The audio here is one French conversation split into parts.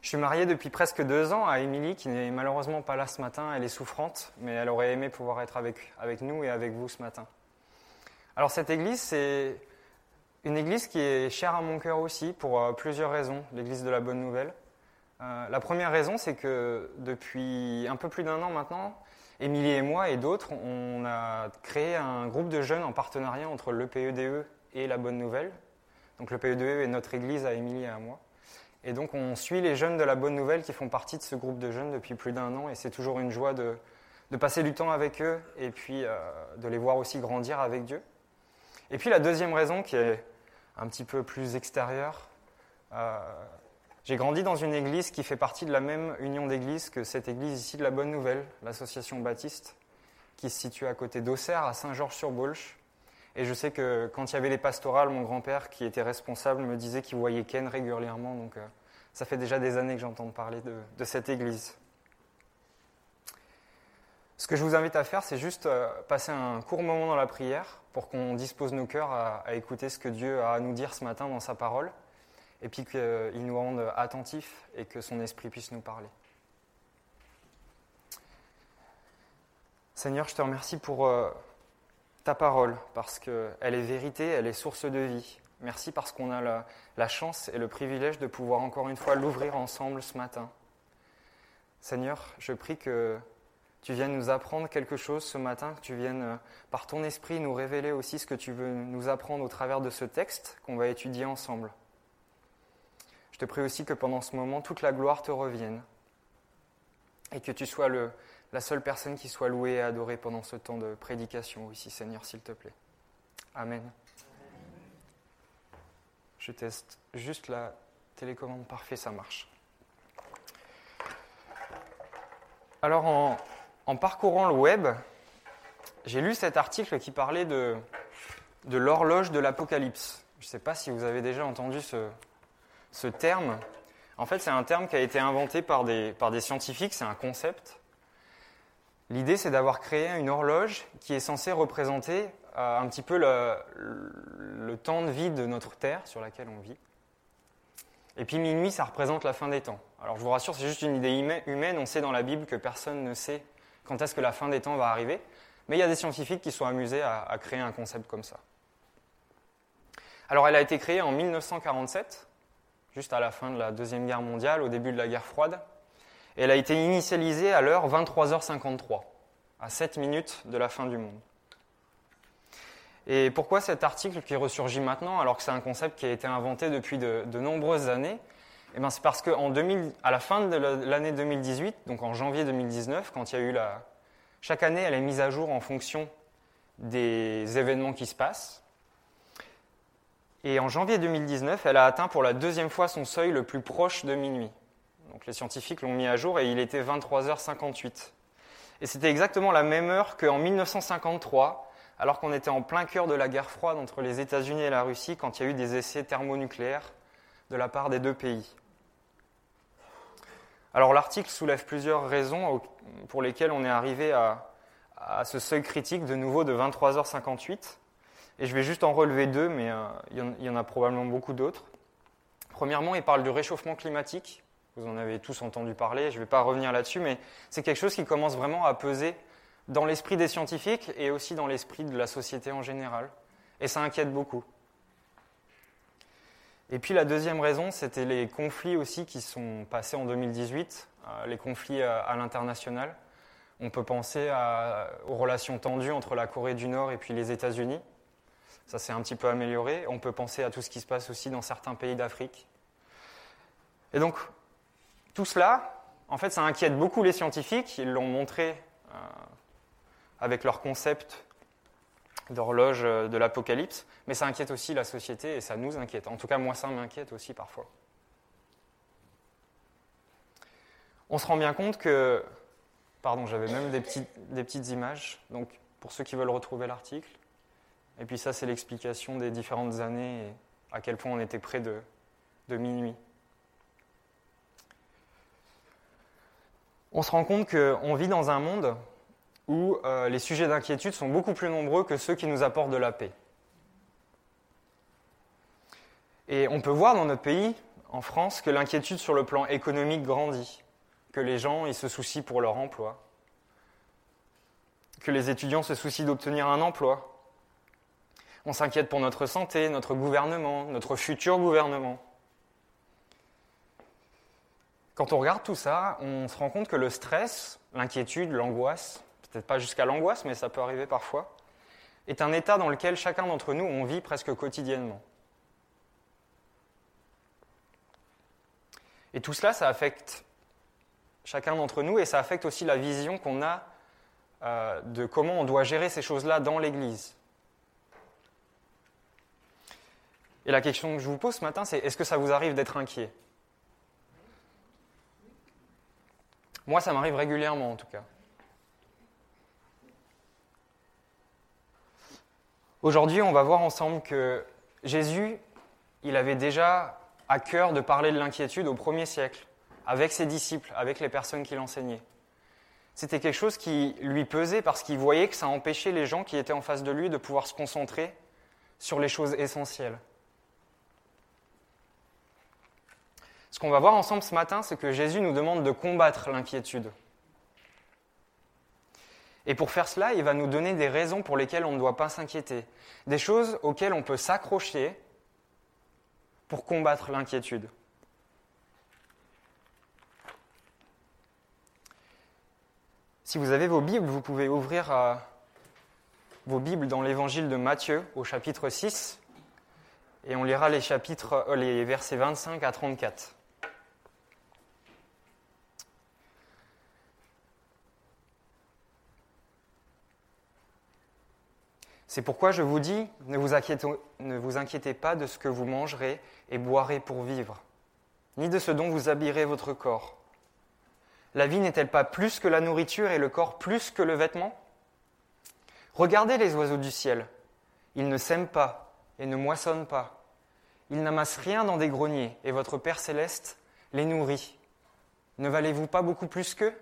Je suis marié depuis presque deux ans à Émilie, qui n'est malheureusement pas là ce matin. Elle est souffrante, mais elle aurait aimé pouvoir être avec, avec nous et avec vous ce matin. Alors cette église, c'est une église qui est chère à mon cœur aussi, pour euh, plusieurs raisons, l'église de la Bonne Nouvelle. Euh, la première raison, c'est que depuis un peu plus d'un an maintenant, Émilie et moi et d'autres, on a créé un groupe de jeunes en partenariat entre l'EPEDE e et la Bonne Nouvelle. Donc l'EPEDE est notre église à Émilie et à moi. Et donc on suit les jeunes de la Bonne Nouvelle qui font partie de ce groupe de jeunes depuis plus d'un an et c'est toujours une joie de, passer du temps avec eux et puis euh, de les voir aussi grandir avec Dieu. Et puis la deuxième raison qui est un petit peu plus extérieure, euh, j'ai grandi dans une église qui fait partie de la même union d'églises que cette église ici de la Bonne Nouvelle, l'association baptiste, qui se situe à côté d'Auxerre, à Saint-Georges-sur-Baulch. Et je sais que quand il y avait les pastorales, mon grand-père, qui était responsable, me disait qu'il voyait Ken régulièrement. Donc euh, ça fait déjà des années que j'entends parler de, cette église. Ce que je vous invite à faire, c'est juste euh, passer un court moment dans la prière pour qu'on dispose nos cœurs à, écouter ce que Dieu a à nous dire ce matin dans sa parole, et puis qu'il nous rende attentifs et que son esprit puisse nous parler. Seigneur, je te remercie pour euh, ta parole, parce qu'elle est vérité, elle est source de vie. Merci parce qu'on a la, chance et le privilège de pouvoir encore une fois l'ouvrir ensemble ce matin. Seigneur, je prie que tu viennes nous apprendre quelque chose ce matin, que tu viennes euh, par ton esprit nous révéler aussi ce que tu veux nous apprendre au travers de ce texte qu'on va étudier ensemble. Je te prie aussi que pendant ce moment, toute la gloire te revienne et que tu sois le, la seule personne qui soit louée et adorée pendant ce temps de prédication ici, Seigneur, s'il te plaît. Amen. Je teste juste la télécommande. Parfait, ça marche. Alors, en, parcourant le web, j'ai lu cet article qui parlait de, de l'horloge de l'Apocalypse. Je ne sais pas si vous avez déjà entendu ce, ce terme. En fait, c'est un terme qui a été inventé par des, par des scientifiques, c'est un concept. L'idée, c'est d'avoir créé une horloge qui est censée représenter euh, un petit peu le, temps de vie de notre Terre sur laquelle on vit. Et puis minuit, ça représente la fin des temps. Alors je vous rassure, c'est juste une idée humaine. On sait dans la Bible que personne ne sait quand est-ce que la fin des temps va arriver. Mais il y a des scientifiques qui sont amusés à, à créer un concept comme ça. Alors elle a été créée en 1947, juste à la fin de la Deuxième Guerre mondiale, au début de la guerre froide elle a été initialisée à l'heure 23h53, à 7 minutes de la fin du monde. Et pourquoi cet article qui ressurgit maintenant, alors que c'est un concept qui a été inventé depuis de, nombreuses années? Eh ben, C'est parce qu'à la fin de l'année 2018, donc en janvier 2019, quand il y a eu la... Chaque année, elle est mise à jour en fonction des événements qui se passent. Et en janvier 2019, elle a atteint pour la deuxième fois son seuil le plus proche de minuit. Les scientifiques l'ont mis à jour et il était 23h58. Et c'était exactement la même heure qu'en 1953, alors qu'on était en plein cœur de la guerre froide entre les États-Unis et la Russie, quand il y a eu des essais thermonucléaires de la part des deux pays. Alors l'article soulève plusieurs raisons pour lesquelles on est arrivé à, ce seuil critique de nouveau de 23h58. Et je vais juste en relever deux, mais euh, il y en a probablement beaucoup d'autres. Premièrement, il parle du réchauffement climatique. Vous en avez tous entendu parler, je ne vais pas revenir là-dessus, mais c'est quelque chose qui commence vraiment à peser dans l'esprit des scientifiques et aussi dans l'esprit de la société en général. Et ça inquiète beaucoup. Et puis la deuxième raison, c'était les conflits aussi qui sont passés en 2018, euh, les conflits euh, à, l'international. On peut penser aux relations tendues entre la Corée du Nord et puis les États-Unis. Ça s'est un petit peu amélioré. On peut penser à tout ce qui se passe aussi dans certains pays d'Afrique. Et donc, tout cela, en fait, ça inquiète beaucoup les scientifiques. Ils l'ont montré euh, avec leur concept d'horloge euh, de l'apocalypse, mais ça inquiète aussi la société et ça nous inquiète. En tout cas, moi, ça m'inquiète aussi parfois. On se rend bien compte que, pardon, j'avais même des, petites images. Donc, pour ceux qui veulent retrouver l'article. Et puis ça, c'est l'explication des différentes années et à quel point on était près de minuit. On se rend compte qu'on vit dans un monde où euh, les sujets d'inquiétude sont beaucoup plus nombreux que ceux qui nous apportent de la paix. Et on peut voir dans notre pays, en France, que l'inquiétude sur le plan économique grandit, que les gens se soucient pour leur emploi, que les étudiants se soucient d'obtenir un emploi. On s'inquiète pour notre santé, notre gouvernement, notre futur gouvernement. Quand on regarde tout ça, on se rend compte que le stress, l'inquiétude, l'angoisse, peut-être pas jusqu'à l'angoisse, mais ça peut arriver parfois, est un état dans lequel chacun d'entre nous, on vit presque quotidiennement. Et tout cela, ça affecte chacun d'entre nous et ça affecte aussi la vision qu'on a euh, de comment on doit gérer ces choses-là dans l'Église. Et la question que je vous pose ce matin, c'est est-ce que ça vous arrive d'être inquiet? Moi, ça m'arrive régulièrement en tout cas. Aujourd'hui, on va voir ensemble que Jésus, il avait déjà à cœur de parler de l'inquiétude au premier siècle, avec ses disciples, avec les personnes qu'il enseignait. C'était quelque chose qui lui pesait parce qu'il voyait que ça empêchait les gens qui étaient en face de lui de pouvoir se concentrer sur les choses essentielles. Ce qu'on va voir ensemble ce matin, c'est que Jésus nous demande de combattre l'inquiétude. Et pour faire cela, il va nous donner des raisons pour lesquelles on ne doit pas s'inquiéter, des choses auxquelles on peut s'accrocher pour combattre l'inquiétude. Si vous avez vos Bibles, vous pouvez ouvrir euh, vos Bibles dans l'évangile de Matthieu au chapitre 6 et on lira les, chapitres, euh, les versets 25 à 34. C'est pourquoi je vous dis, ne vous, inquiétez, pas de ce que vous mangerez et boirez pour vivre, ni de ce dont vous habillerez votre corps. La vie n'est-elle pas plus que la nourriture et le corps plus que le vêtement? Regardez les oiseaux du ciel. Ils ne sèment pas et ne moissonnent pas. Ils n'amassent rien dans des greniers, et votre Père céleste les nourrit. Ne valez-vous pas beaucoup plus qu'eux?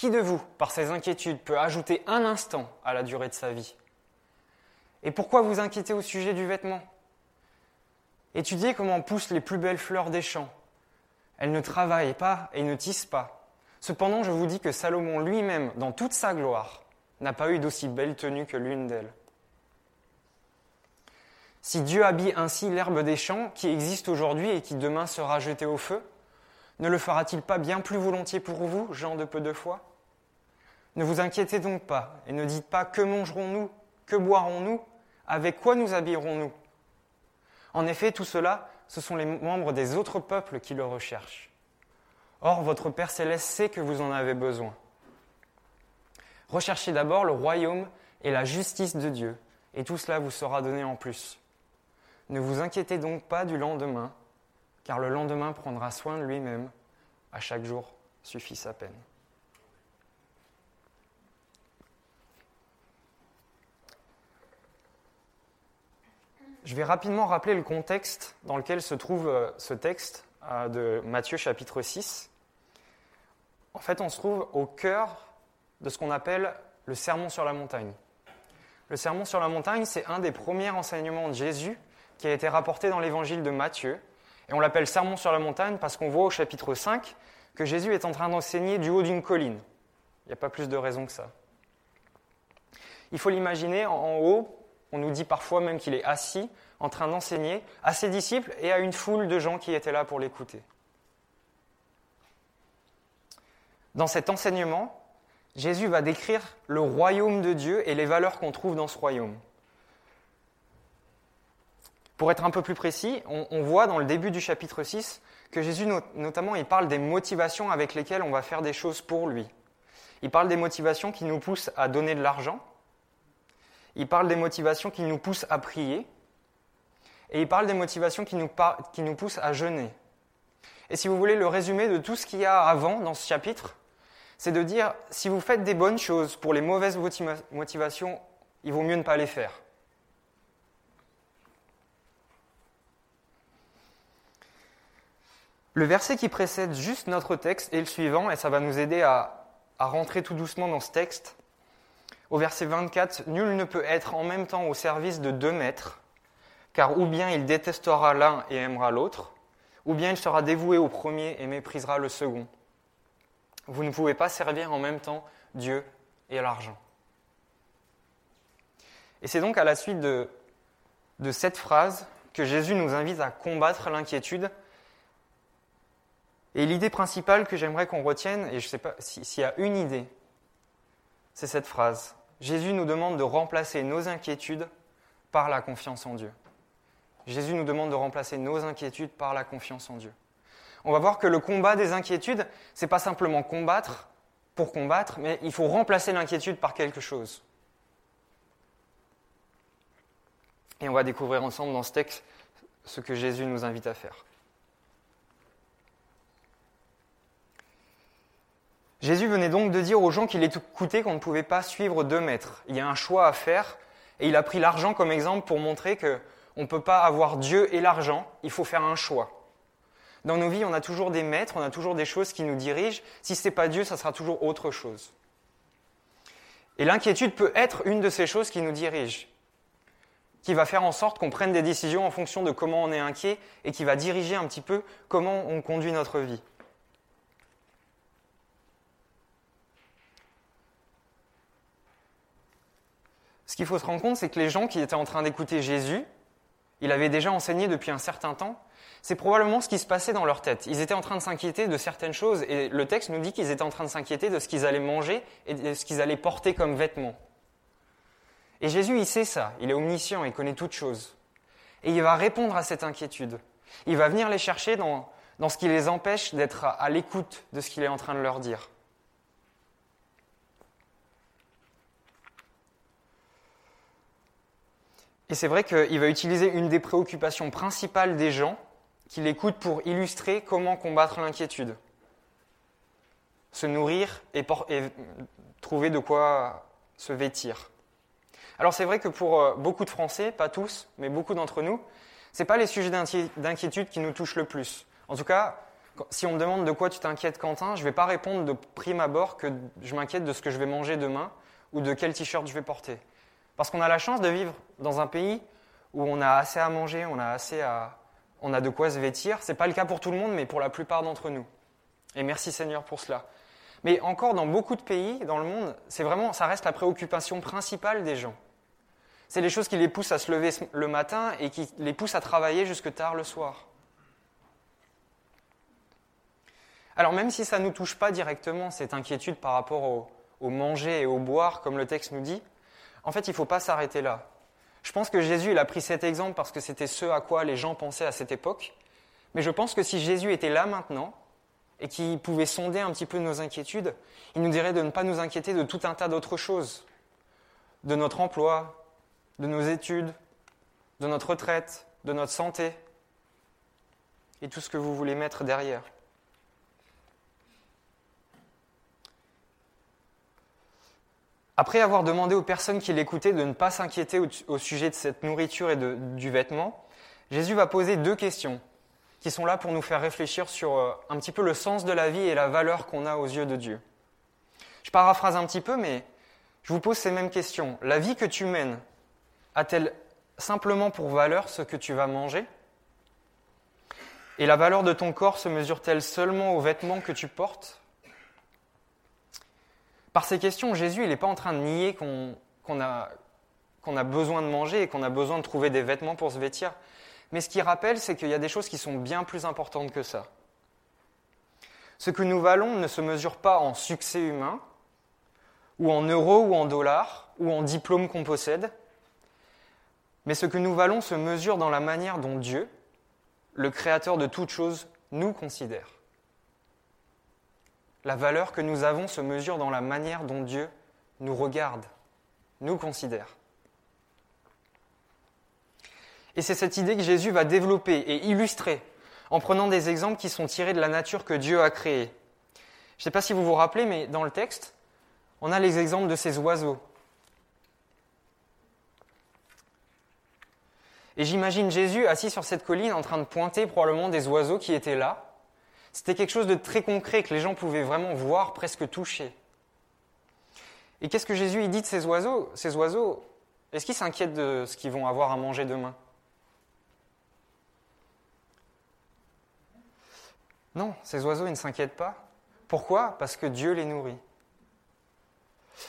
Qui de vous, par ses inquiétudes, peut ajouter un instant à la durée de sa vie? Et pourquoi vous inquiétez au sujet du vêtement? Étudiez comment poussent les plus belles fleurs des champs. Elles ne travaillent pas et ne tissent pas. Cependant, je vous dis que Salomon lui-même, dans toute sa gloire, n'a pas eu d'aussi belle tenue que l'une d'elles. Si Dieu habille ainsi l'herbe des champs qui existe aujourd'hui et qui demain sera jetée au feu, ne le fera-t-il pas bien plus volontiers pour vous, gens de peu de foi? Ne vous inquiétez donc pas et ne dites pas que mangerons-nous, que boirons-nous, avec quoi nous habillerons-nous. En effet, tout cela, ce sont les membres des autres peuples qui le recherchent. Or, votre Père céleste sait que vous en avez besoin. Recherchez d'abord le royaume et la justice de Dieu, et tout cela vous sera donné en plus. Ne vous inquiétez donc pas du lendemain, car le lendemain prendra soin de lui-même. À chaque jour suffit sa peine. Je vais rapidement rappeler le contexte dans lequel se trouve euh, ce texte euh, de Matthieu chapitre 6. En fait, on se trouve au cœur de ce qu'on appelle le sermon sur la montagne. Le sermon sur la montagne, c'est un des premiers enseignements de Jésus qui a été rapporté dans l'évangile de Matthieu. Et on l'appelle sermon sur la montagne parce qu'on voit au chapitre 5 que Jésus est en train d'enseigner du haut d'une colline. Il n'y a pas plus de raison que ça. Il faut l'imaginer en haut, on nous dit parfois même qu'il est assis en train d'enseigner à ses disciples et à une foule de gens qui étaient là pour l'écouter. Dans cet enseignement, Jésus va décrire le royaume de Dieu et les valeurs qu'on trouve dans ce royaume. Pour être un peu plus précis, on, voit dans le début du chapitre 6 que Jésus, notamment, il parle des motivations avec lesquelles on va faire des choses pour lui. Il parle des motivations qui nous poussent à donner de l'argent, il parle des motivations qui nous poussent à prier, et il parle des motivations qui nous, qui nous poussent à jeûner. Et si vous voulez le résumé de tout ce qu'il y a avant dans ce chapitre, c'est de dire, si vous faites des bonnes choses pour les mauvaises motivations, il vaut mieux ne pas les faire. Le verset qui précède juste notre texte est le suivant, et ça va nous aider à, à rentrer tout doucement dans ce texte. Au verset 24, Nul ne peut être en même temps au service de deux maîtres, car ou bien il détestera l'un et aimera l'autre, ou bien il sera dévoué au premier et méprisera le second. Vous ne pouvez pas servir en même temps Dieu et l'argent. Et c'est donc à la suite de, cette phrase que Jésus nous invite à combattre l'inquiétude. Et l'idée principale que j'aimerais qu'on retienne, et je ne sais pas s'il y a une idée, c'est cette phrase. Jésus nous demande de remplacer nos inquiétudes par la confiance en Dieu. Jésus nous demande de remplacer nos inquiétudes par la confiance en Dieu. On va voir que le combat des inquiétudes, c'est pas simplement combattre pour combattre, mais il faut remplacer l'inquiétude par quelque chose. Et on va découvrir ensemble dans ce texte ce que Jésus nous invite à faire. Jésus venait donc de dire aux gens qu'il écoutait qu'on ne pouvait pas suivre deux maîtres. Il y a un choix à faire, et il a pris l'argent comme exemple pour montrer qu'on ne peut pas avoir Dieu et l'argent, il faut faire un choix. Dans nos vies, on a toujours des maîtres, on a toujours des choses qui nous dirigent. Si ce n'est pas Dieu, ça sera toujours autre chose. Et l'inquiétude peut être une de ces choses qui nous dirigent, qui va faire en sorte qu'on prenne des décisions en fonction de comment on est inquiet et qui va diriger un petit peu comment on conduit notre vie. Qu'il faut se rendre compte, c'est que les gens qui étaient en train d'écouter Jésus, il avait déjà enseigné depuis un certain temps, c'est probablement ce qui se passait dans leur tête. Ils étaient en train de s'inquiéter de certaines choses et le texte nous dit qu'ils étaient en train de s'inquiéter de ce qu'ils allaient manger et de ce qu'ils allaient porter comme vêtements. Et Jésus, il sait ça, il est omniscient, il connaît toutes choses. Et il va répondre à cette inquiétude. Il va venir les chercher dans, dans ce qui les empêche d'être à, à l'écoute de ce qu'il est en train de leur dire. Et c'est vrai qu'il va utiliser une des préoccupations principales des gens qu'il écoute pour illustrer comment combattre l'inquiétude. Se nourrir et, trouver de quoi se vêtir. Alors c'est vrai que pour euh, beaucoup de Français, pas tous, mais beaucoup d'entre nous, ce pas les sujets d'inquiétude qui nous touchent le plus. En tout cas, si on me demande de quoi tu t'inquiètes, Quentin, je ne vais pas répondre de prime abord que je m'inquiète de ce que je vais manger demain ou de quel t-shirt je vais porter. Parce qu'on a la chance de vivre dans un pays où on a assez à manger, on a assez à, on a de quoi se vêtir. Ce n'est pas le cas pour tout le monde, mais pour la plupart d'entre nous. Et merci Seigneur pour cela. Mais encore dans beaucoup de pays dans le monde, c'est vraiment, ça reste la préoccupation principale des gens. C'est les choses qui les poussent à se lever le matin et qui les poussent à travailler jusque tard le soir. Alors même si ça ne nous touche pas directement, cette inquiétude par rapport au manger et au boire, comme le texte nous dit, en fait, il ne faut pas s'arrêter là. Je pense que Jésus a pris cet exemple parce que c'était ce à quoi les gens pensaient à cette époque. Mais je pense que si Jésus était là maintenant et qu'il pouvait sonder un petit peu nos inquiétudes, il nous dirait de ne pas nous inquiéter de tout un tas d'autres choses. De notre emploi, de nos études, de notre retraite, de notre santé et tout ce que vous voulez mettre derrière. Après avoir demandé aux personnes qui l'écoutaient de ne pas s'inquiéter au, sujet de cette nourriture et du vêtement, Jésus va poser deux questions qui sont là pour nous faire réfléchir sur euh, un petit peu le sens de la vie et la valeur qu'on a aux yeux de Dieu. Je paraphrase un petit peu, mais je vous pose ces mêmes questions. La vie que tu mènes a-t-elle simplement pour valeur ce que tu vas manger? Et la valeur de ton corps se mesure-t-elle seulement aux vêtements que tu portes? Par ces questions, Jésus, il n'est pas en train de nier qu'on a, a besoin de manger et qu'on a besoin de trouver des vêtements pour se vêtir. Mais ce qu'il rappelle, c'est qu'il y a des choses qui sont bien plus importantes que ça. Ce que nous valons ne se mesure pas en succès humain, ou en euros ou en dollars, ou en diplômes qu'on possède, mais ce que nous valons se mesure dans la manière dont Dieu, le Créateur de toutes choses, nous considère. La valeur que nous avons se mesure dans la manière dont Dieu nous regarde, nous considère. Et c'est cette idée que Jésus va développer et illustrer en prenant des exemples qui sont tirés de la nature que Dieu a créée. Je ne sais pas si vous vous rappelez, mais dans le texte, on a les exemples de ces oiseaux. Et j'imagine Jésus assis sur cette colline en train de pointer probablement des oiseaux qui étaient là. C'était quelque chose de très concret que les gens pouvaient vraiment voir, presque toucher. Et qu'est-ce que Jésus dit de ces oiseaux? Ces oiseaux, est-ce qu'ils s'inquiètent de ce qu'ils vont avoir à manger demain? Non, ces oiseaux, ils ne s'inquiètent pas. Pourquoi? Parce que Dieu les nourrit.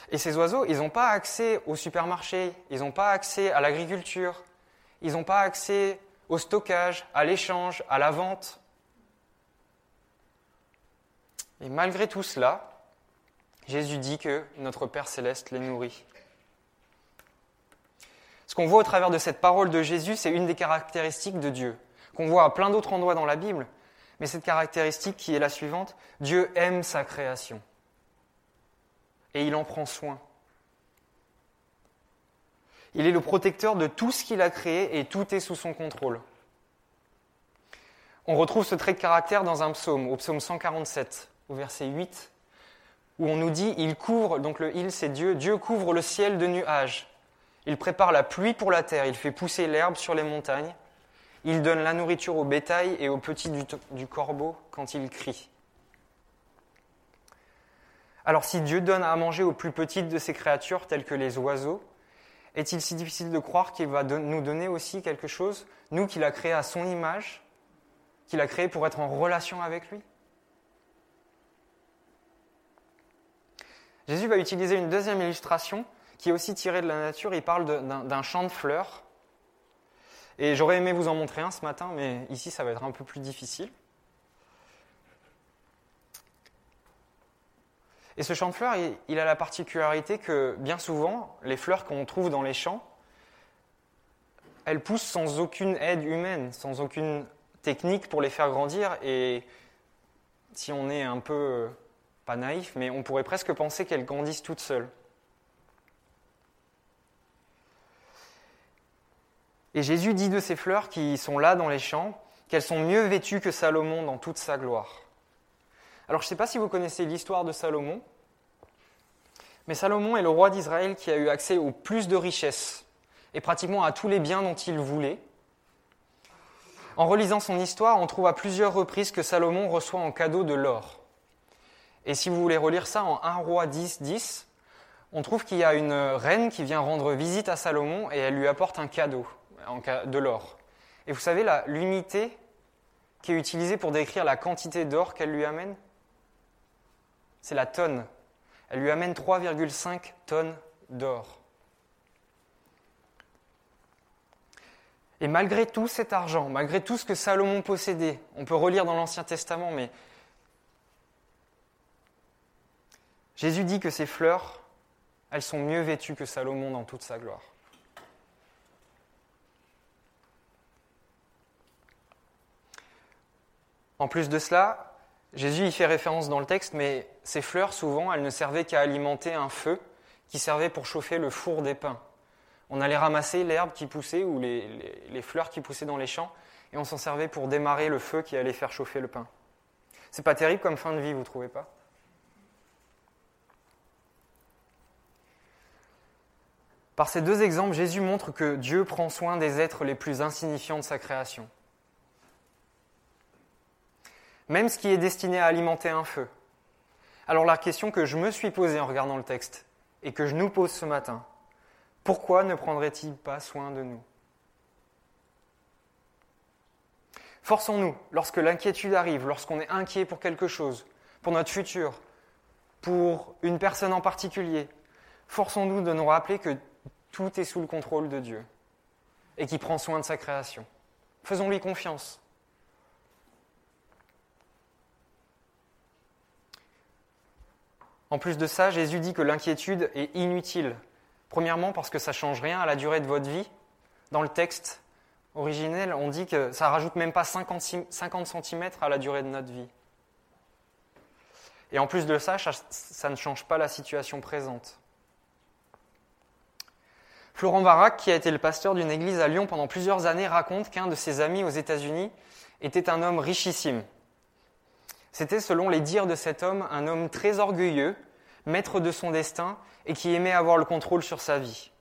Et ces oiseaux, ils n'ont pas accès au supermarché, ils n'ont pas accès à l'agriculture, ils n'ont pas accès au stockage, à l'échange, à la vente. Et malgré tout cela, Jésus dit que notre Père céleste les nourrit. Ce qu'on voit au travers de cette parole de Jésus, c'est une des caractéristiques de Dieu, qu'on voit à plein d'autres endroits dans la Bible, mais cette caractéristique qui est la suivante, Dieu aime sa création et il en prend soin. Il est le protecteur de tout ce qu'il a créé et tout est sous son contrôle. On retrouve ce trait de caractère dans un psaume, au psaume 147, au verset 8, où on nous dit Il couvre, donc le il c'est Dieu, Dieu couvre le ciel de nuages. Il prépare la pluie pour la terre, il fait pousser l'herbe sur les montagnes, il donne la nourriture au bétail et aux petits du, corbeau quand il crie. Alors si Dieu donne à manger aux plus petites de ses créatures, telles que les oiseaux, est-il si difficile de croire qu'il va nous donner aussi quelque chose, nous qu'il a créé à son image, qu'il a créé pour être en relation avec lui? Jésus va utiliser une deuxième illustration qui est aussi tirée de la nature. Il parle d'un champ de fleurs. Et j'aurais aimé vous en montrer un ce matin, mais ici ça va être un peu plus difficile. Et ce champ de fleurs, il, a la particularité que bien souvent, les fleurs qu'on trouve dans les champs, elles poussent sans aucune aide humaine, sans aucune technique pour les faire grandir. Et si on est un peu, naïf, mais on pourrait presque penser qu'elles grandissent toutes seules. Et Jésus dit de ces fleurs qui sont là dans les champs qu'elles sont mieux vêtues que Salomon dans toute sa gloire. Alors je ne sais pas si vous connaissez l'histoire de Salomon, mais Salomon est le roi d'Israël qui a eu accès au plus de richesses et pratiquement à tous les biens dont il voulait. En relisant son histoire, on trouve à plusieurs reprises que Salomon reçoit en cadeau de l'or. Et si vous voulez relire ça en 1 roi 10, 10, on trouve qu'il y a une reine qui vient rendre visite à Salomon et elle lui apporte un cadeau, de l'or. Et vous savez l'unité qui est utilisée pour décrire la quantité d'or qu'elle lui amène? C'est la tonne. Elle lui amène 3,5 tonnes d'or. Et malgré tout cet argent, malgré tout ce que Salomon possédait, on peut relire dans l'Ancien Testament, mais Jésus dit que ces fleurs, elles sont mieux vêtues que Salomon dans toute sa gloire. En plus de cela, Jésus y fait référence dans le texte, mais ces fleurs, souvent, elles ne servaient qu'à alimenter un feu qui servait pour chauffer le four des pains. On allait ramasser l'herbe qui poussait ou les, fleurs qui poussaient dans les champs et on s'en servait pour démarrer le feu qui allait faire chauffer le pain. C'est pas terrible comme fin de vie, vous trouvez pas? Par ces deux exemples, Jésus montre que Dieu prend soin des êtres les plus insignifiants de sa création même ce qui est destiné à alimenter un feu. Alors la question que je me suis posée en regardant le texte et que je nous pose ce matin, pourquoi ne prendrait-il pas soin de nous? Forçons-nous, lorsque l'inquiétude arrive, lorsqu'on est inquiet pour quelque chose, pour notre futur, pour une personne en particulier, forçons-nous de nous rappeler que tout est sous le contrôle de Dieu et qu'il prend soin de sa création. Faisons-lui confiance. En plus de ça, Jésus dit que l'inquiétude est inutile. Premièrement, parce que ça ne change rien à la durée de votre vie. Dans le texte originel, on dit que ça ne rajoute même pas 50, cm à la durée de notre vie. Et en plus de ça, ça ne change pas la situation présente. Florent Varac, qui a été le pasteur d'une église à Lyon pendant plusieurs années, raconte qu'un de ses amis aux États-Unis était un homme richissime. C'était, selon les dires de cet homme, un homme très orgueilleux, maître de son destin et qui aimait avoir le contrôle sur sa vie.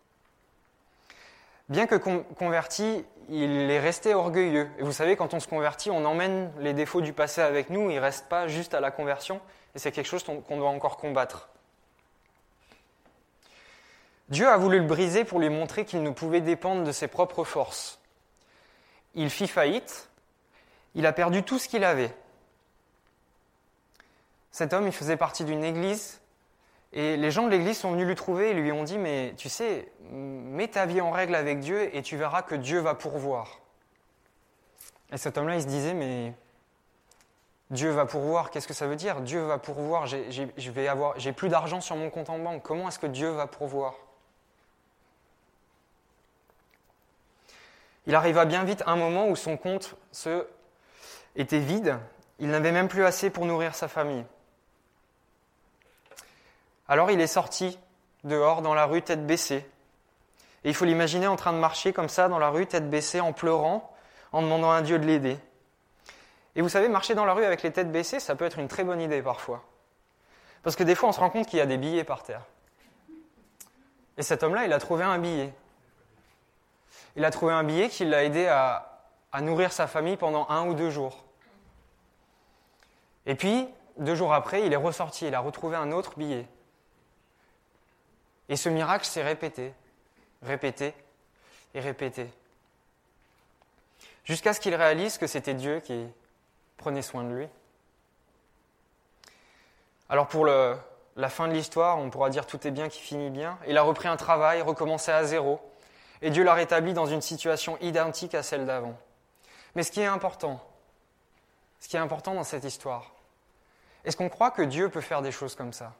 Bien que converti, il est resté orgueilleux. Et vous savez, quand on se convertit, on emmène les défauts du passé avec nous, il ne reste pas juste à la conversion, et c'est quelque chose qu'on doit encore combattre. Dieu a voulu le briser pour lui montrer qu'il ne pouvait dépendre de ses propres forces. Il fit faillite, il a perdu tout ce qu'il avait. Cet homme, il faisait partie d'une église et les gens de l'église sont venus lui trouver et lui ont dit, mais tu sais, mets ta vie en règle avec Dieu et tu verras que Dieu va pourvoir. Et cet homme-là, il se disait, mais Dieu va pourvoir, qu'est-ce que ça veut dire? Dieu va pourvoir, j'ai plus d'argent sur mon compte en banque, comment est-ce que Dieu va pourvoir? Il arriva bien vite un moment où son compte se était vide, il n'avait même plus assez pour nourrir sa famille. Alors il est sorti dehors dans la rue tête baissée. Et il faut l'imaginer en train de marcher comme ça dans la rue tête baissée en pleurant, en demandant à Dieu de l'aider. Et vous savez, marcher dans la rue avec les têtes baissées, ça peut être une très bonne idée parfois. Parce que des fois, on se rend compte qu'il y a des billets par terre. Et cet homme-là, il a trouvé un billet. Il a trouvé un billet qui l'a aidé à, nourrir sa famille pendant un ou deux jours. Et puis, deux jours après, il est ressorti, il a retrouvé un autre billet. Et ce miracle s'est répété, répété et répété. Jusqu'à ce qu'il réalise que c'était Dieu qui prenait soin de lui. Alors pour la fin de l'histoire, on pourra dire tout est bien qui finit bien. Il a repris un travail, recommencé à zéro, et Dieu l'a rétabli dans une situation identique à celle d'avant. Mais ce qui est important, ce qui est important dans cette histoire, est-ce qu'on croit que Dieu peut faire des choses comme ça?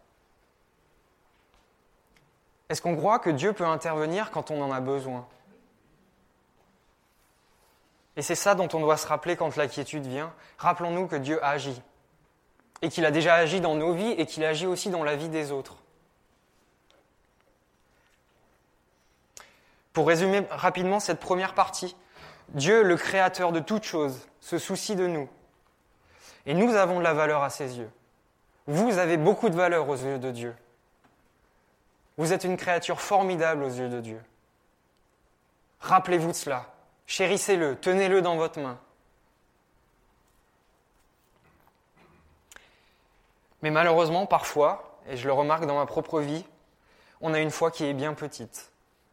Est-ce qu'on croit que Dieu peut intervenir quand on en a besoin? Et c'est ça dont on doit se rappeler quand l'inquiétude vient. Rappelons-nous que Dieu agit. Et qu'il a déjà agi dans nos vies et qu'il agit aussi dans la vie des autres. Pour résumer rapidement cette première partie, Dieu, le créateur de toutes choses, se soucie de nous. Et nous avons de la valeur à ses yeux. Vous avez beaucoup de valeur aux yeux de Dieu. Vous êtes une créature formidable aux yeux de Dieu. Rappelez-vous de cela. Chérissez-le, tenez-le dans votre main. Mais malheureusement, parfois, et je le remarque dans ma propre vie, on a une foi qui est bien petite.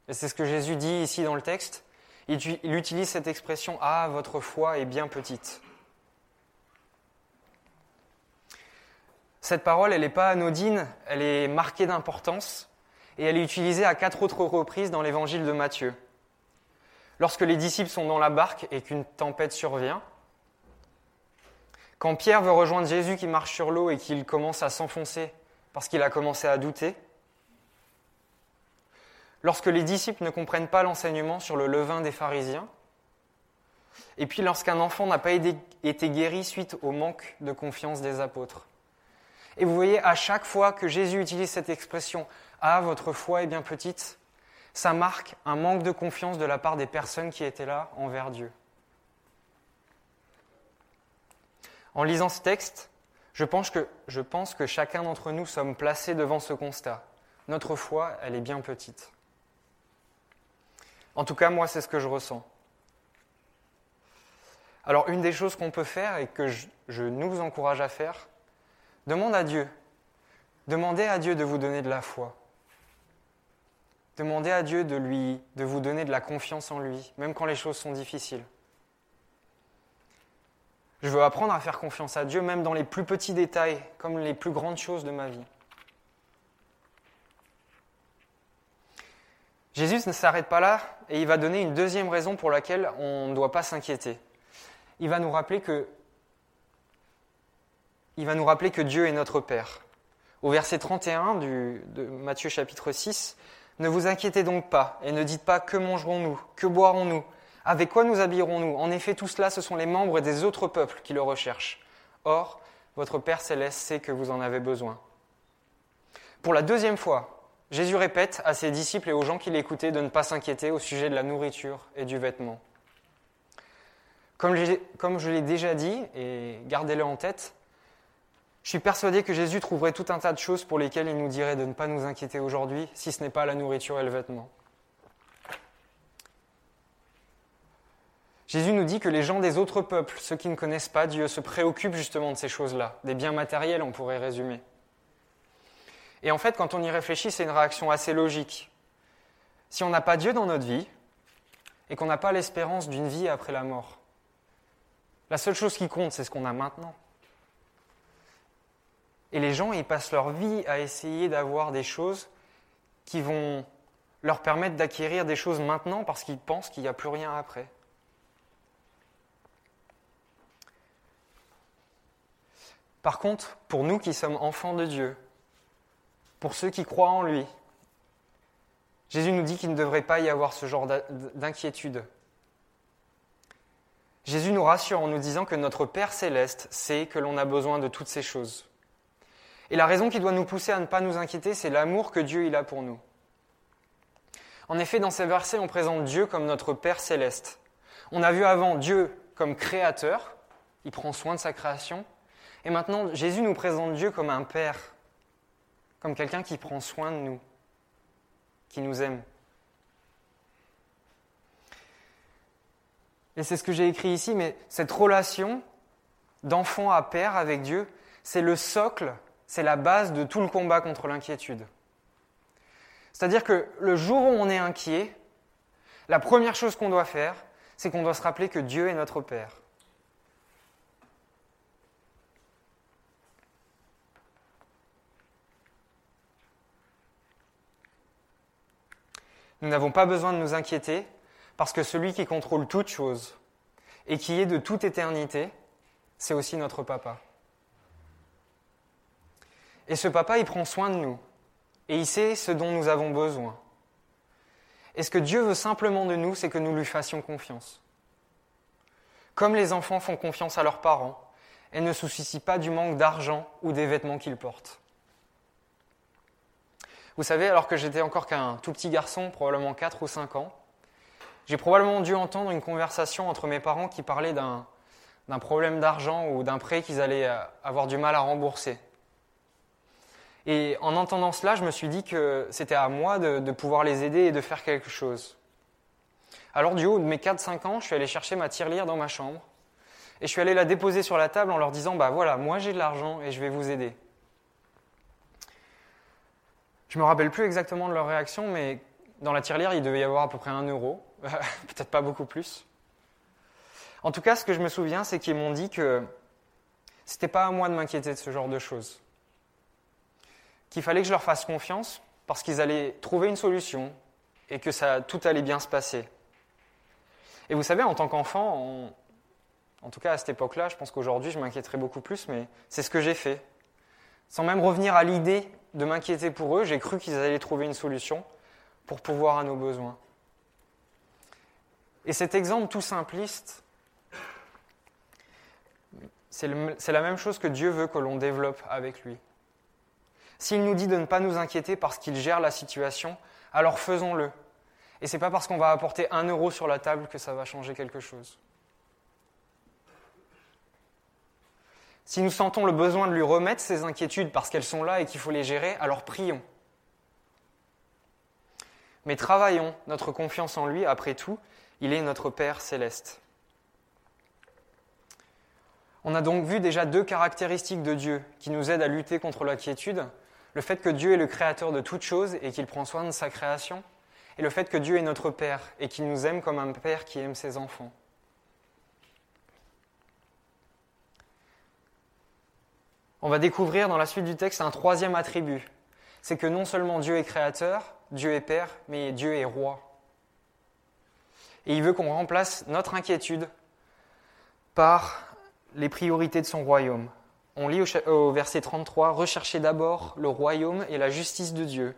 Et c'est ce que Jésus dit ici dans le texte. Il utilise cette expression Ah, votre foi est bien petite. Cette parole, elle n'est pas anodine, elle est marquée d'importance et elle est utilisée à quatre autres reprises dans l'évangile de Matthieu. Lorsque les disciples sont dans la barque et qu'une tempête survient, quand Pierre veut rejoindre Jésus qui marche sur l'eau et qu'il commence à s'enfoncer parce qu'il a commencé à douter, lorsque les disciples ne comprennent pas l'enseignement sur le levain des pharisiens, et puis lorsqu'un enfant n'a pas été guéri suite au manque de confiance des apôtres. Et vous voyez, à chaque fois que Jésus utilise cette expression ah, votre foi est bien petite, ça marque un manque de confiance de la part des personnes qui étaient là envers Dieu. En lisant ce texte, je pense que, je pense que chacun d'entre nous sommes placés devant ce constat. Notre foi, elle est bien petite. En tout cas, moi, c'est ce que je ressens. Alors, une des choses qu'on peut faire et que je, nous encourage à faire, demande à Dieu. Demandez à Dieu de vous donner de la foi. Demandez à Dieu de, lui, de vous donner de la confiance en lui, même quand les choses sont difficiles. Je veux apprendre à faire confiance à Dieu, même dans les plus petits détails, comme les plus grandes choses de ma vie. Jésus ne s'arrête pas là et il va donner une deuxième raison pour laquelle on ne doit pas s'inquiéter. Il va nous rappeler que Dieu est notre Père. Au verset 31 du, de Matthieu chapitre 6, ne vous inquiétez donc pas et ne dites pas que mangerons-nous, que boirons-nous, avec quoi nous habillerons-nous. En effet, tout cela, ce sont les membres des autres peuples qui le recherchent. Or, votre Père céleste sait que vous en avez besoin. Pour la deuxième fois, Jésus répète à ses disciples et aux gens qui l'écoutaient de ne pas s'inquiéter au sujet de la nourriture et du vêtement. Comme je l'ai déjà dit, et gardez-le en tête, Je suis persuadé que Jésus trouverait tout un tas de choses pour lesquelles il nous dirait de ne pas nous inquiéter aujourd'hui, si ce n'est pas la nourriture et le vêtement. Jésus nous dit que les gens des autres peuples, ceux qui ne connaissent pas Dieu, se préoccupent justement de ces choses-là, des biens matériels, on pourrait résumer. Et en fait, quand on y réfléchit, c'est une réaction assez logique. Si on n'a pas Dieu dans notre vie, et qu'on n'a pas l'espérance d'une vie après la mort, la seule chose qui compte, c'est ce qu'on a maintenant. Et les gens, ils passent leur vie à essayer d'avoir des choses qui vont leur permettre d'acquérir des choses maintenant parce qu'ils pensent qu'il n'y a plus rien après. Par contre, pour nous qui sommes enfants de Dieu, pour ceux qui croient en lui, Jésus nous dit qu'il ne devrait pas y avoir ce genre d'inquiétude. Jésus nous rassure en nous disant que notre Père céleste sait que l'on a besoin de toutes ces choses. Et la raison qui doit nous pousser à ne pas nous inquiéter, c'est l'amour que Dieu il a pour nous. En effet, dans ces versets, on présente Dieu comme notre Père céleste. On a vu avant Dieu comme créateur, il prend soin de sa création, et maintenant Jésus nous présente Dieu comme un Père, comme quelqu'un qui prend soin de nous, qui nous aime. Et c'est ce que j'ai écrit ici, mais cette relation d'enfant à père avec Dieu, c'est le socle, c'est la base de tout le combat contre l'inquiétude. C'est-à-dire que le jour où on est inquiet, la première chose qu'on doit faire, c'est qu'on doit se rappeler que Dieu est notre Père. Nous n'avons pas besoin de nous inquiéter parce que celui qui contrôle toutes choses et qui est de toute éternité, c'est aussi notre papa. Et ce papa, il prend soin de nous et il sait ce dont nous avons besoin. Et ce que Dieu veut simplement de nous, c'est que nous lui fassions confiance. Comme les enfants font confiance à leurs parents et ne soucient pas du manque d'argent ou des vêtements qu'ils portent. Vous savez, alors que j'étais encore qu'un tout petit garçon, probablement 4 ou 5 ans, j'ai probablement dû entendre une conversation entre mes parents qui parlaient d'un, problème d'argent ou d'un prêt qu'ils allaient euh, avoir du mal à rembourser. Et en entendant cela, je me suis dit que c'était à moi de, de, pouvoir les aider et de faire quelque chose. Alors du haut de mes 4-5 ans, je suis allé chercher ma tirelire dans ma chambre et je suis allé la déposer sur la table en leur disant, bah voilà, moi j'ai de l'argent et je vais vous aider. Je me rappelle plus exactement de leur réaction, mais dans la tirelire, il devait y avoir à peu près un euro, peut-être pas beaucoup plus. En tout cas, ce que je me souviens, c'est qu'ils m'ont dit que c'était pas à moi de m'inquiéter de ce genre de choses. Qu'il fallait que je leur fasse confiance parce qu'ils allaient trouver une solution et que ça, tout allait bien se passer. Et vous savez, en tant qu'enfant, en tout cas à cette époque-là, je pense qu'aujourd'hui je m'inquiéterais beaucoup plus, mais c'est ce que j'ai fait. Sans même revenir à l'idée de m'inquiéter pour eux, j'ai cru qu'ils allaient trouver une solution pour pouvoir à nos besoins. Et cet exemple tout simpliste, c'est la même chose que Dieu veut que l'on développe avec lui. S'il nous dit de ne pas nous inquiéter parce qu'il gère la situation, alors faisons-le. Et ce n'est pas parce qu'on va apporter un euro sur la table que ça va changer quelque chose. Si nous sentons le besoin de lui remettre ces inquiétudes parce qu'elles sont là et qu'il faut les gérer, alors prions. Mais travaillons notre confiance en lui, après tout, il est notre Père céleste. On a donc vu déjà deux caractéristiques de Dieu qui nous aident à lutter contre l'inquiétude. Le fait que Dieu est le créateur de toutes choses et qu'il prend soin de sa création, et le fait que Dieu est notre Père et qu'il nous aime comme un Père qui aime ses enfants. On va découvrir dans la suite du texte un troisième attribut. C'est que non seulement Dieu est créateur, Dieu est Père, mais Dieu est roi. Et il veut qu'on remplace notre inquiétude par les priorités de son royaume. On lit au verset 33, Recherchez d'abord le royaume et la justice de Dieu,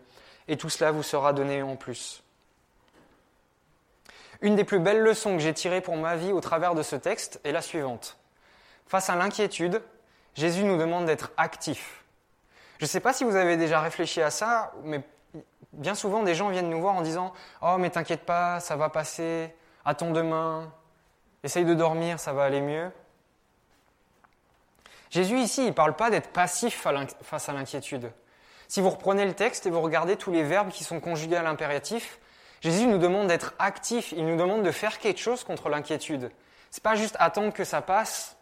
et tout cela vous sera donné en plus. Une des plus belles leçons que j'ai tirées pour ma vie au travers de ce texte est la suivante. Face à l'inquiétude, Jésus nous demande d'être actifs. Je ne sais pas si vous avez déjà réfléchi à ça, mais bien souvent des gens viennent nous voir en disant Oh, mais t'inquiète pas, ça va passer, attends demain, essaye de dormir, ça va aller mieux. Jésus ici, il ne parle pas d'être passif face à l'inquiétude. Si vous reprenez le texte et vous regardez tous les verbes qui sont conjugués à l'impératif, Jésus nous demande d'être actif, il nous demande de faire quelque chose contre l'inquiétude. C'est pas juste attendre que ça passe.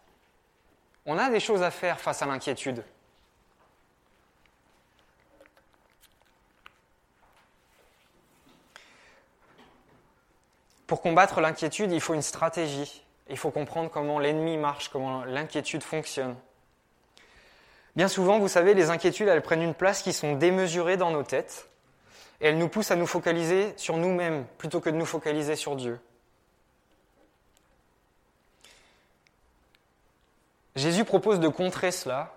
On a des choses à faire face à l'inquiétude. Pour combattre l'inquiétude, il faut une stratégie. Il faut comprendre comment l'ennemi marche, comment l'inquiétude fonctionne. Bien souvent, vous savez, les inquiétudes, elles prennent une place qui sont démesurées dans nos têtes et elles nous poussent à nous focaliser sur nous-mêmes plutôt que de nous focaliser sur Dieu. Jésus propose de contrer cela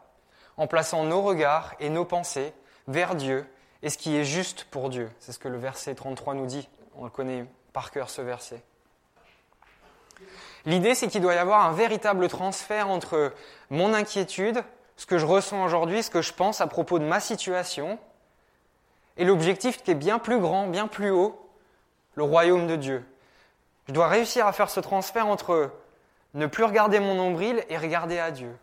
en plaçant nos regards et nos pensées vers Dieu et ce qui est juste pour Dieu. C'est ce que le verset 33 nous dit. On le connaît par cœur, ce verset. L'idée, c'est qu'il doit y avoir un véritable transfert entre mon inquiétude, ce que je ressens aujourd'hui, ce que je pense à propos de ma situation, et l'objectif qui est bien plus grand, bien plus haut, le royaume de Dieu. Je dois réussir à faire ce transfert entre ne plus regarder mon nombril et regarder à Dieu.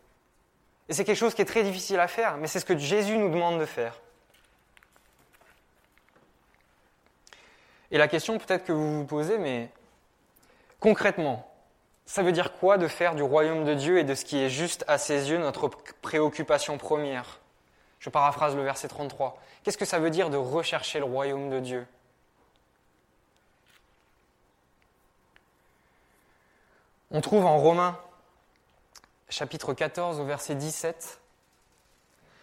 Et c'est quelque chose qui est très difficile à faire, mais c'est ce que Jésus nous demande de faire. Et la question peut-être que vous vous posez, mais concrètement, ça veut dire quoi de faire du royaume de Dieu et de ce qui est juste à ses yeux notre préoccupation première? Je paraphrase le verset 33. Qu'est-ce que ça veut dire de rechercher le royaume de Dieu? On trouve en Romains chapitre 14 au verset 17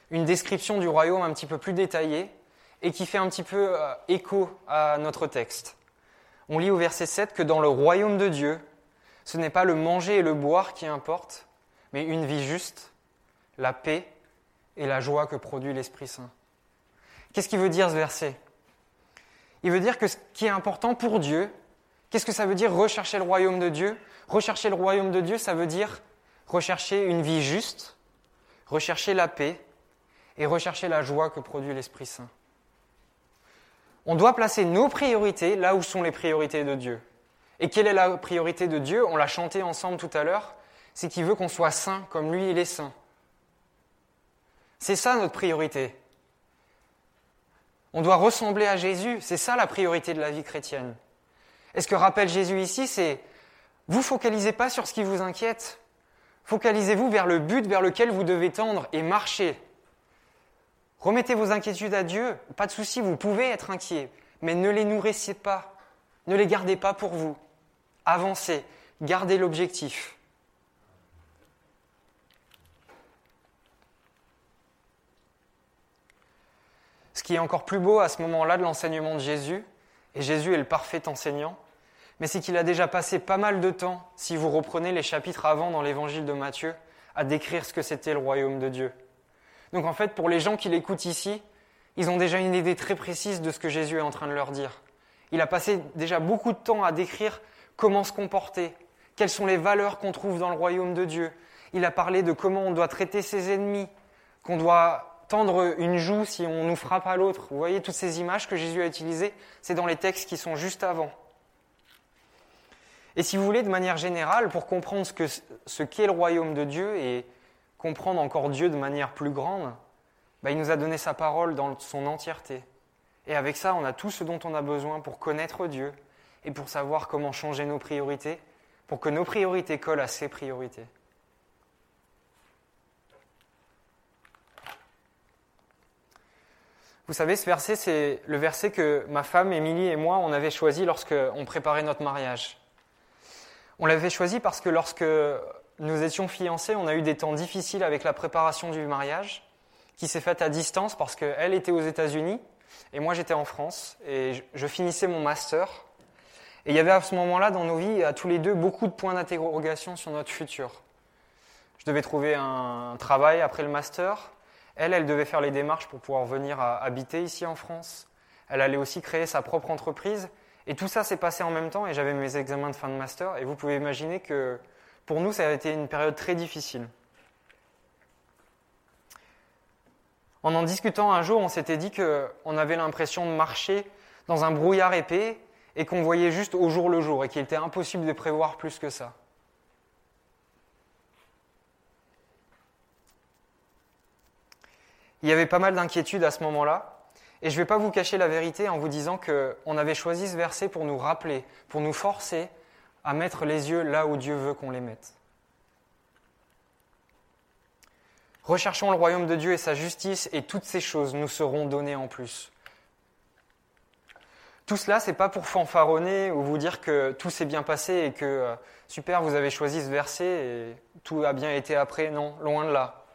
une description du royaume un petit peu plus détaillée et qui fait un petit peu euh, écho à notre texte. On lit au verset 7 que dans le royaume de Dieu, ce n'est pas le manger et le boire qui importent, mais une vie juste, la paix et la joie que produit l'Esprit Saint. Qu'est-ce qu'il veut dire ce verset? Il veut dire que ce qui est important pour Dieu, qu'est-ce que ça veut dire rechercher le royaume de Dieu? Rechercher le royaume de Dieu, ça veut dire rechercher une vie juste, rechercher la paix et rechercher la joie que produit l'Esprit Saint. On doit placer nos priorités là où sont les priorités de Dieu. Et quelle est la priorité de Dieu? On l'a chanté ensemble tout à l'heure. C'est qu'il veut qu'on soit saint comme lui, il est saint. C'est ça notre priorité. On doit ressembler à Jésus. C'est ça la priorité de la vie chrétienne. Et ce que rappelle Jésus ici, c'est vous focalisez pas sur ce qui vous inquiète. Focalisez-vous vers le but vers lequel vous devez tendre et marcher. Remettez vos inquiétudes à Dieu, pas de souci, vous pouvez être inquiet, mais ne les nourrissez pas, ne les gardez pas pour vous. Avancez, gardez l'objectif. Ce qui est encore plus beau à ce moment-là de l'enseignement de Jésus, et Jésus est le parfait enseignant, mais c'est qu'il a déjà passé pas mal de temps, si vous reprenez les chapitres avant dans l'évangile de Matthieu, à décrire ce que c'était le royaume de Dieu. Donc en fait, pour les gens qui l'écoutent ici, ils ont déjà une idée très précise de ce que Jésus est en train de leur dire. Il a passé déjà beaucoup de temps à décrire comment se comporter, quelles sont les valeurs qu'on trouve dans le royaume de Dieu. Il a parlé de comment on doit traiter ses ennemis, qu'on doit tendre une joue si on nous frappe à l'autre. Vous voyez toutes ces images que Jésus a utilisées, c'est dans les textes qui sont juste avant. Et si vous voulez, de manière générale, pour comprendre ce, qu'est le royaume de Dieu et comprendre encore Dieu de manière plus grande, bah, il nous a donné sa parole dans son entièreté. Et avec ça, on a tout ce dont on a besoin pour connaître Dieu et pour savoir comment changer nos priorités, pour que nos priorités collent à ses priorités. Vous savez, ce verset, c'est le verset que ma femme, Émilie et moi, on avait choisi lorsqu'on préparait notre mariage. On l'avait choisi parce que lorsque nous étions fiancés, on a eu des temps difficiles avec la préparation du mariage, qui s'est faite à distance parce qu'elle était aux États-Unis et moi j'étais en France et je finissais mon master. Et il y avait à ce moment-là dans nos vies, à tous les deux, beaucoup de points d'interrogation sur notre futur. Je devais trouver un travail après le master. Elle, elle devait faire les démarches pour pouvoir venir habiter ici en France. Elle allait aussi créer sa propre entreprise. Et tout ça s'est passé en même temps et j'avais mes examens de fin de master. Et vous pouvez imaginer que pour nous, ça a été une période très difficile. En en discutant un jour, on s'était dit qu'on avait l'impression de marcher dans un brouillard épais et qu'on voyait juste au jour le jour et qu'il était impossible de prévoir plus que ça. Il y avait pas mal d'inquiétudes à ce moment-là. Et je ne vais pas vous cacher la vérité en vous disant qu'on avait choisi ce verset pour nous rappeler, pour nous forcer à mettre les yeux là où Dieu veut qu'on les mette. Recherchons le royaume de Dieu et sa justice, et toutes ces choses nous seront données en plus. Tout cela, c'est pas pour fanfaronner ou vous dire que tout s'est bien passé et que euh, super, vous avez choisi ce verset et tout a bien été après. Non, loin de là.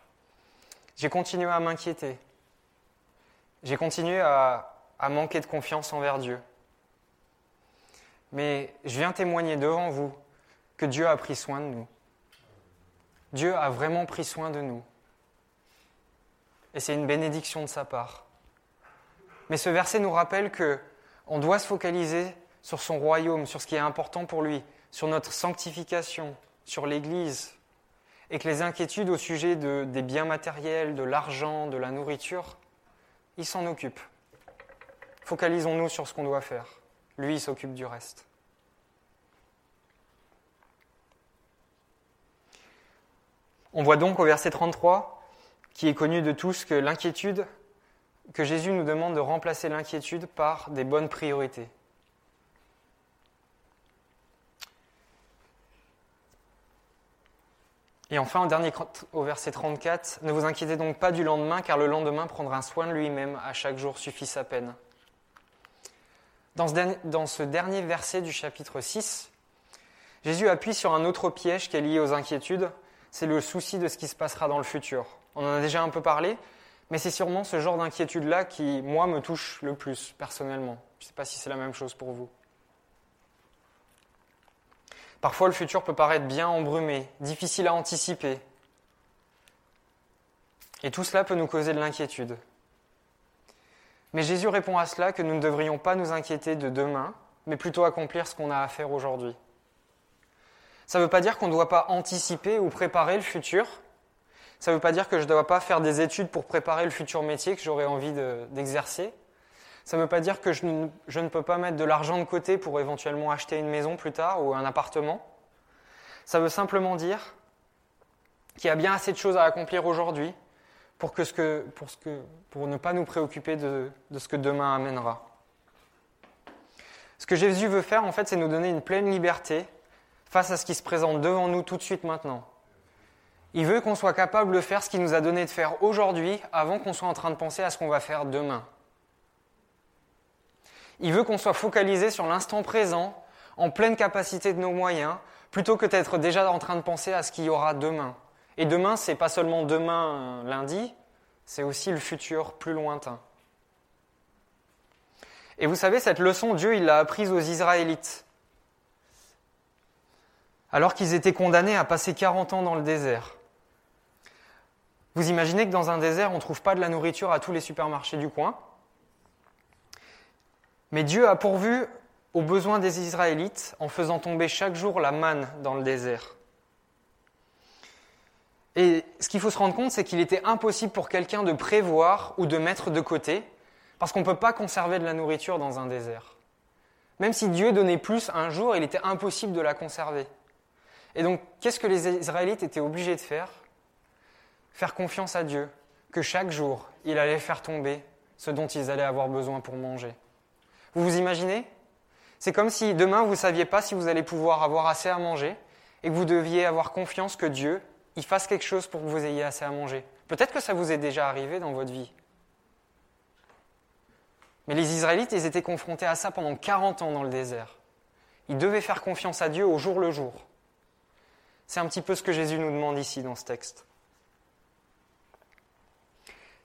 J'ai continué à m'inquiéter. J'ai continué à, manquer de confiance envers Dieu. Mais je viens témoigner devant vous que Dieu a pris soin de nous. Dieu a vraiment pris soin de nous. Et c'est une bénédiction de sa part. Mais ce verset nous rappelle que on doit se focaliser sur son royaume, sur ce qui est important pour lui, sur notre sanctification, sur l'Église, et que les inquiétudes au sujet des biens matériels, de l'argent, de la nourriture, il s'en occupe. Focalisons-nous sur ce qu'on doit faire. Lui, il s'occupe du reste. On voit donc au verset 33, qui est connu de tous, que l'inquiétude, que Jésus nous demande de remplacer l'inquiétude par des bonnes priorités. Et enfin, au verset 34, ne vous inquiétez donc pas du lendemain, car le lendemain prendra soin de lui-même, à chaque jour suffit sa peine. Dans ce, dernier, dans ce dernier verset du chapitre 6, Jésus appuie sur un autre piège qui est lié aux inquiétudes, c'est le souci de ce qui se passera dans le futur. On en a déjà un peu parlé, mais c'est sûrement ce genre d'inquiétude-là qui, moi, me touche le plus, personnellement. Je ne sais pas si c'est la même chose pour vous. Parfois, le futur peut paraître bien embrumé, difficile à anticiper. Et tout cela peut nous causer de l'inquiétude. Mais Jésus répond à cela que nous ne devrions pas nous inquiéter de demain, mais plutôt accomplir ce qu'on a à faire aujourd'hui. Ça ne veut pas dire qu'on ne doit pas anticiper ou préparer le futur. Ça ne veut pas dire que je ne dois pas faire des études pour préparer le futur métier que j'aurai envie d'exercer. Ça ne veut pas dire que je ne, peux pas mettre de l'argent de côté pour éventuellement acheter une maison plus tard ou un appartement. Ça veut simplement dire qu'il y a bien assez de choses à accomplir aujourd'hui pour, que ce que, pour, ce que, pour ne pas nous préoccuper de, de ce que demain amènera. Ce que Jésus veut faire, en fait, c'est nous donner une pleine liberté face à ce qui se présente devant nous tout de suite maintenant. Il veut qu'on soit capable de faire ce qu'il nous a donné de faire aujourd'hui avant qu'on soit en train de penser à ce qu'on va faire demain. Il veut qu'on soit focalisé sur l'instant présent, en pleine capacité de nos moyens, plutôt que d'être déjà en train de penser à ce qu'il y aura demain. Et demain, c'est pas seulement demain lundi, c'est aussi le futur plus lointain. Et vous savez, cette leçon, Dieu, il l'a apprise aux Israélites. Alors qu'ils étaient condamnés à passer 40 ans dans le désert. Vous imaginez que dans un désert, on ne trouve pas de la nourriture à tous les supermarchés du coin mais Dieu a pourvu aux besoins des Israélites en faisant tomber chaque jour la manne dans le désert. Et ce qu'il faut se rendre compte, c'est qu'il était impossible pour quelqu'un de prévoir ou de mettre de côté, parce qu'on ne peut pas conserver de la nourriture dans un désert. Même si Dieu donnait plus un jour, il était impossible de la conserver. Et donc, qu'est-ce que les Israélites étaient obligés de faire? Faire confiance à Dieu, que chaque jour, il allait faire tomber ce dont ils allaient avoir besoin pour manger. Vous vous imaginez? C'est comme si demain vous ne saviez pas si vous allez pouvoir avoir assez à manger et que vous deviez avoir confiance que Dieu il fasse quelque chose pour que vous ayez assez à manger. Peut-être que ça vous est déjà arrivé dans votre vie. Mais les Israélites, ils étaient confrontés à ça pendant 40 ans dans le désert. Ils devaient faire confiance à Dieu au jour le jour. C'est un petit peu ce que Jésus nous demande ici dans ce texte.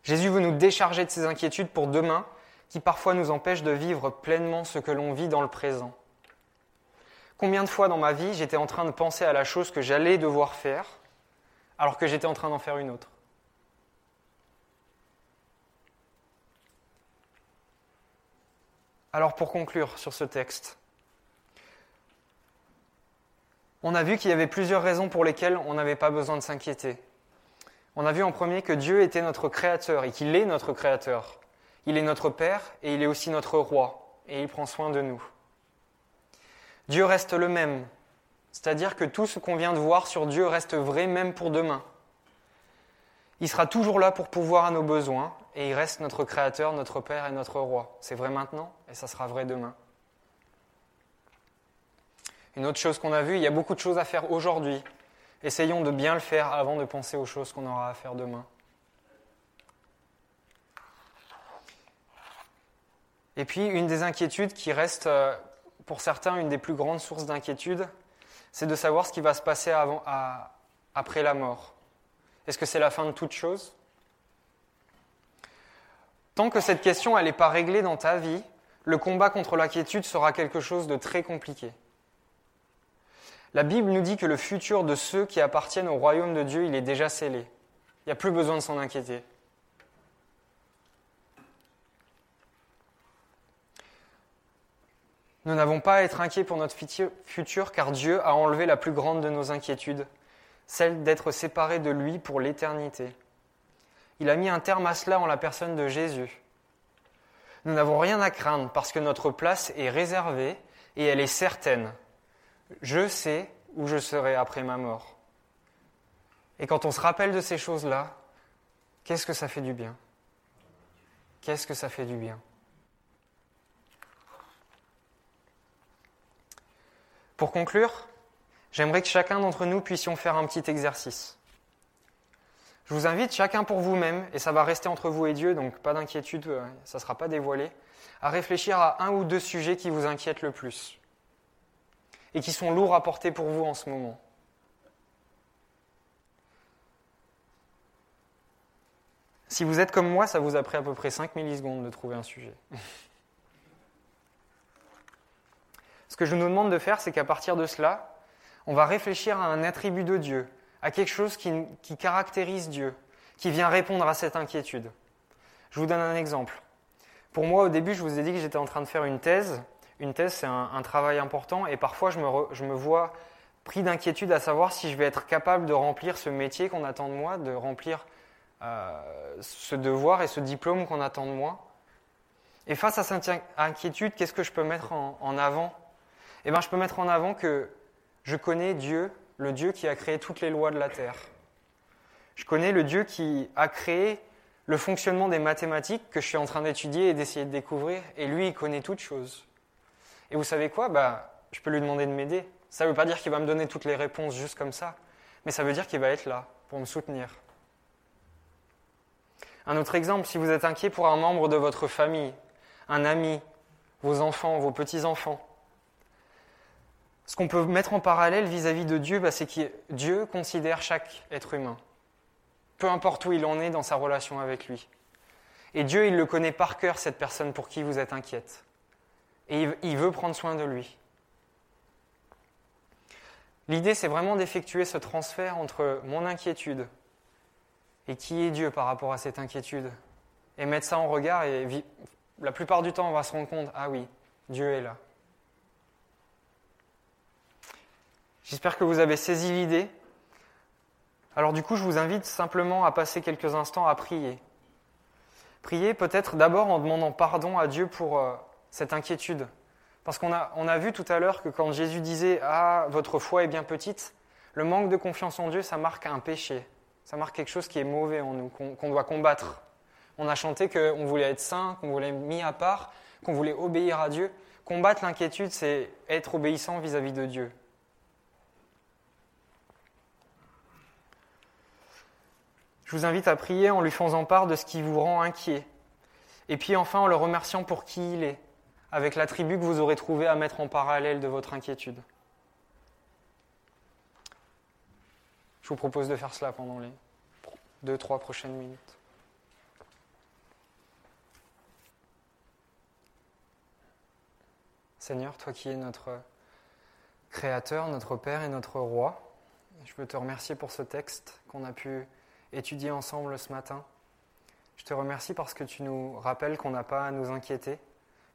Jésus veut nous décharger de ses inquiétudes pour demain qui parfois nous empêche de vivre pleinement ce que l'on vit dans le présent. Combien de fois dans ma vie j'étais en train de penser à la chose que j'allais devoir faire alors que j'étais en train d'en faire une autre? Alors pour conclure sur ce texte, on a vu qu'il y avait plusieurs raisons pour lesquelles on n'avait pas besoin de s'inquiéter. On a vu en premier que Dieu était notre créateur et qu'il est notre créateur. Il est notre Père et il est aussi notre Roi, et il prend soin de nous. Dieu reste le même, c'est-à-dire que tout ce qu'on vient de voir sur Dieu reste vrai même pour demain. Il sera toujours là pour pouvoir à nos besoins et il reste notre Créateur, notre Père et notre Roi. C'est vrai maintenant et ça sera vrai demain. Une autre chose qu'on a vue, il y a beaucoup de choses à faire aujourd'hui. Essayons de bien le faire avant de penser aux choses qu'on aura à faire demain. Et puis, une des inquiétudes qui reste, euh, pour certains, une des plus grandes sources d'inquiétude, c'est de savoir ce qui va se passer après la mort. Est-ce que c'est la fin de toute chose? Tant que cette question n'est pas réglée dans ta vie, le combat contre l'inquiétude sera quelque chose de très compliqué. La Bible nous dit que le futur de ceux qui appartiennent au royaume de Dieu, il est déjà scellé. Il n'y a plus besoin de s'en inquiéter. Nous n'avons pas à être inquiets pour notre futur car Dieu a enlevé la plus grande de nos inquiétudes, celle d'être séparés de lui pour l'éternité. Il a mis un terme à cela en la personne de Jésus. Nous n'avons rien à craindre parce que notre place est réservée et elle est certaine. Je sais où je serai après ma mort. Et quand on se rappelle de ces choses-là, qu'est-ce que ça fait du bien? Qu'est-ce que ça fait du bien? Pour conclure, j'aimerais que chacun d'entre nous puissions faire un petit exercice. Je vous invite chacun pour vous-même, et ça va rester entre vous et Dieu, donc pas d'inquiétude, euh, ça ne sera pas dévoilé, à réfléchir à un ou deux sujets qui vous inquiètent le plus et qui sont lourds à porter pour vous en ce moment. Si vous êtes comme moi, ça vous a pris à peu près 5 millisecondes de trouver un sujet. Ce que je nous demande de faire, c'est qu'à partir de cela, on va réfléchir à un attribut de Dieu, à quelque chose qui, caractérise Dieu, qui vient répondre à cette inquiétude. Je vous donne un exemple. Pour moi, au début, je vous ai dit que j'étais en train de faire une thèse. Une thèse, c'est un, travail important et parfois, je me, vois pris d'inquiétude à savoir si je vais être capable de remplir ce métier qu'on attend de moi, de remplir euh, ce devoir et ce diplôme qu'on attend de moi. Et face à cette inquiétude, qu'est-ce que je peux mettre en avant? Eh bien, je peux mettre en avant que je connais Dieu, le Dieu qui a créé toutes les lois de la terre. Je connais le Dieu qui a créé le fonctionnement des mathématiques que je suis en train d'étudier et d'essayer de découvrir, et lui, il connaît toutes choses. Et vous savez quoi? Bah, Je peux lui demander de m'aider. Ça ne veut pas dire qu'il va me donner toutes les réponses juste comme ça, mais ça veut dire qu'il va être là pour me soutenir. Un autre exemple, si vous êtes inquiet pour un membre de votre famille, un ami, vos enfants, vos petits-enfants, ce qu'on peut mettre en parallèle vis-à-vis de Dieu, bah, c'est que Dieu considère chaque être humain, peu importe où il en est dans sa relation avec lui. Et Dieu, il le connaît par cœur, cette personne pour qui vous êtes inquiète. Et il veut prendre soin de lui. L'idée, c'est vraiment d'effectuer ce transfert entre mon inquiétude et qui est Dieu par rapport à cette inquiétude. Et mettre ça en regard, et la plupart du temps, on va se rendre compte, ah oui, Dieu est là. J'espère que vous avez saisi l'idée. Alors du coup, je vous invite simplement à passer quelques instants à prier. Prier peut-être d'abord en demandant pardon à Dieu pour euh, cette inquiétude. Parce qu'on a, on a vu tout à l'heure que quand Jésus disait ⁇ Ah, votre foi est bien petite ⁇ le manque de confiance en Dieu, ça marque un péché. Ça marque quelque chose qui est mauvais en nous, qu'on doit combattre. On a chanté qu'on voulait être saint, qu'on voulait être mis à part, qu'on voulait obéir à Dieu. Combattre l'inquiétude, c'est être obéissant vis à -vis de Dieu. Je vous invite à prier en lui faisant part de ce qui vous rend inquiet. Et puis enfin en le remerciant pour qui il est, avec l'attribut que vous aurez trouvé à mettre en parallèle de votre inquiétude. Je vous propose de faire cela pendant les deux, trois prochaines minutes. Seigneur, toi qui es notre Créateur, notre Père et notre Roi, je veux te remercier pour ce texte qu'on a pu étudier ensemble ce matin. Je te remercie parce que tu nous rappelles qu'on n'a pas à nous inquiéter,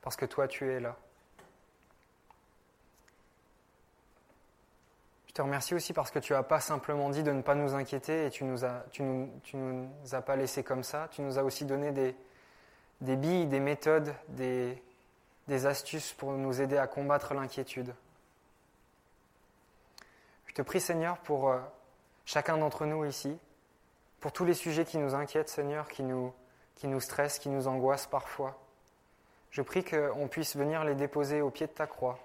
parce que toi tu es là. Je te remercie aussi parce que tu n'as pas simplement dit de ne pas nous inquiéter et tu nous tu nous, tu nous as pas laissé comme ça. Tu nous as aussi donné des, des billes, des méthodes, des, des astuces pour nous aider à combattre l'inquiétude. Je te prie Seigneur pour euh, chacun d'entre nous ici, pour tous les sujets qui nous inquiètent, Seigneur, qui nous, stressent, qui nous angoissent parfois. Je prie qu'on puisse venir les déposer au pied de ta croix,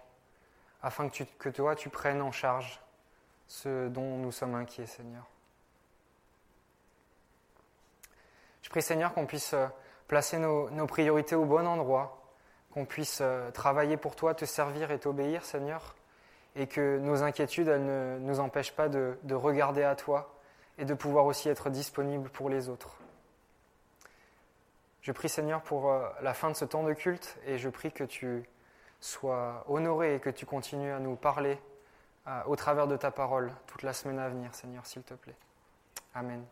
afin que, que toi, tu prennes en charge ce dont nous sommes inquiets, Seigneur. Je prie, Seigneur, qu'on puisse euh, placer nos, priorités au bon endroit, qu'on puisse euh, travailler pour toi, te servir et t'obéir, Seigneur, et que nos inquiétudes, elles ne nous empêchent pas de regarder à toi et de pouvoir aussi être disponibles pour les autres. Je prie Seigneur pour euh, la fin de ce temps de culte et je prie que tu sois honoré et que tu continues à nous parler au travers de ta parole toute la semaine à venir, Seigneur, s'il te plaît. Amen.